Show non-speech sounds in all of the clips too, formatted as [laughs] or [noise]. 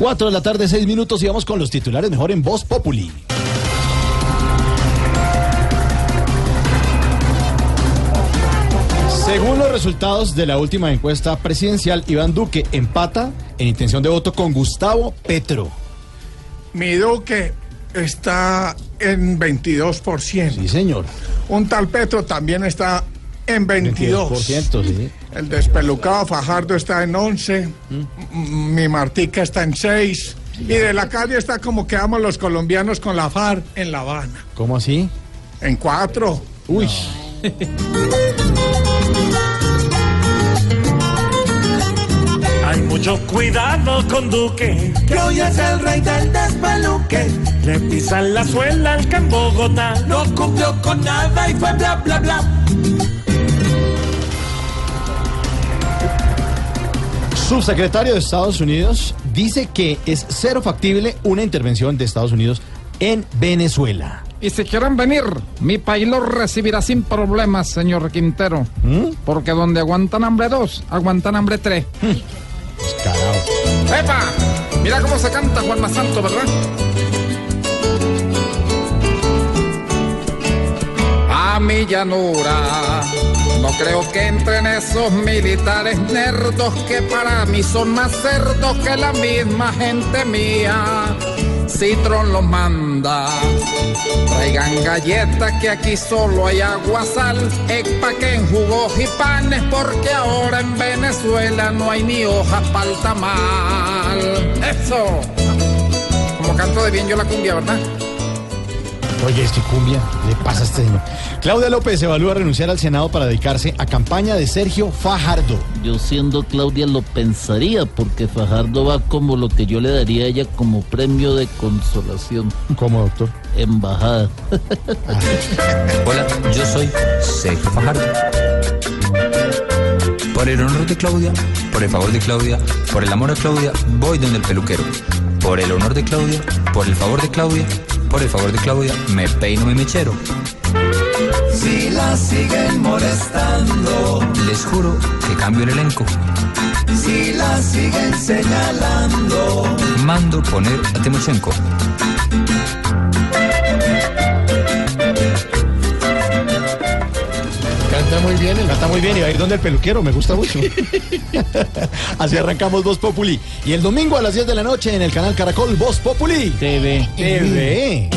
4 de la tarde, 6 minutos y vamos con los titulares mejor en Voz Populi. Según los resultados de la última encuesta presidencial, Iván Duque empata en intención de voto con Gustavo Petro. Mi Duque está en 22%. Sí, señor. Un tal Petro también está en 22. 22%, sí. El despelucado Fajardo está en 11. Mm. Mi Martica está en 6. Y de la calle está como quedamos los colombianos con la FARC en La Habana. ¿Cómo así? En 4. Uy. [laughs] Hay mucho cuidado con Duque, que hoy es el rey del despeluque. le pisan la suela al que en Bogotá. No cumplió con nada y fue bla bla bla. Subsecretario de Estados Unidos dice que es cero factible una intervención de Estados Unidos en Venezuela. Y si quieren venir, mi país los recibirá sin problemas, señor Quintero. Porque donde aguantan hambre dos, aguantan hambre tres. Carajo. ¡Epa! Mira cómo se canta Juan Santo, ¿verdad? A mi llanura. No creo que entren esos militares nerdos que para mí son más cerdos que la misma gente mía. Citron los manda. Traigan galletas que aquí solo hay agua, sal, en jugos y panes porque ahora en Venezuela no hay ni hojas para el tamal. Eso. Como canto de bien yo la cumbia, ¿verdad? Oye, este cumbia, le pasa a este señor. Claudia López evalúa renunciar al Senado para dedicarse a campaña de Sergio Fajardo. Yo siendo Claudia lo pensaría porque Fajardo va como lo que yo le daría a ella como premio de consolación. ¿Cómo, doctor? Embajada. [laughs] Hola, yo soy Sergio Fajardo. Por el honor de Claudia, por el favor de Claudia, por el amor a Claudia, voy donde el peluquero. Por el honor de Claudia, por el favor de Claudia, por el favor de Claudia, me peino mi mechero. Si la siguen molestando, Les juro que cambio el elenco. si la siguen señalando, Mando poner a Timochenko. Canta muy bien y va a ir donde el peluquero, me gusta mucho. [laughs] Así arrancamos Voz Populi. Y el domingo a las 10 de la noche en el canal Caracol Voz Populi. TV. TV.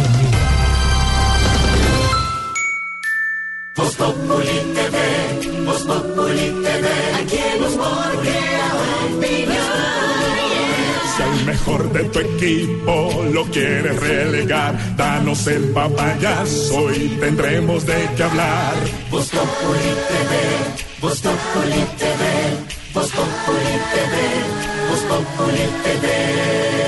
Si al mejor de tu equipo lo quieres relegar, danos el papayazo y tendremos de qué hablar. Voz Populi TV, Voz Populi TV, Voz Populi TV, Voz Populi TV.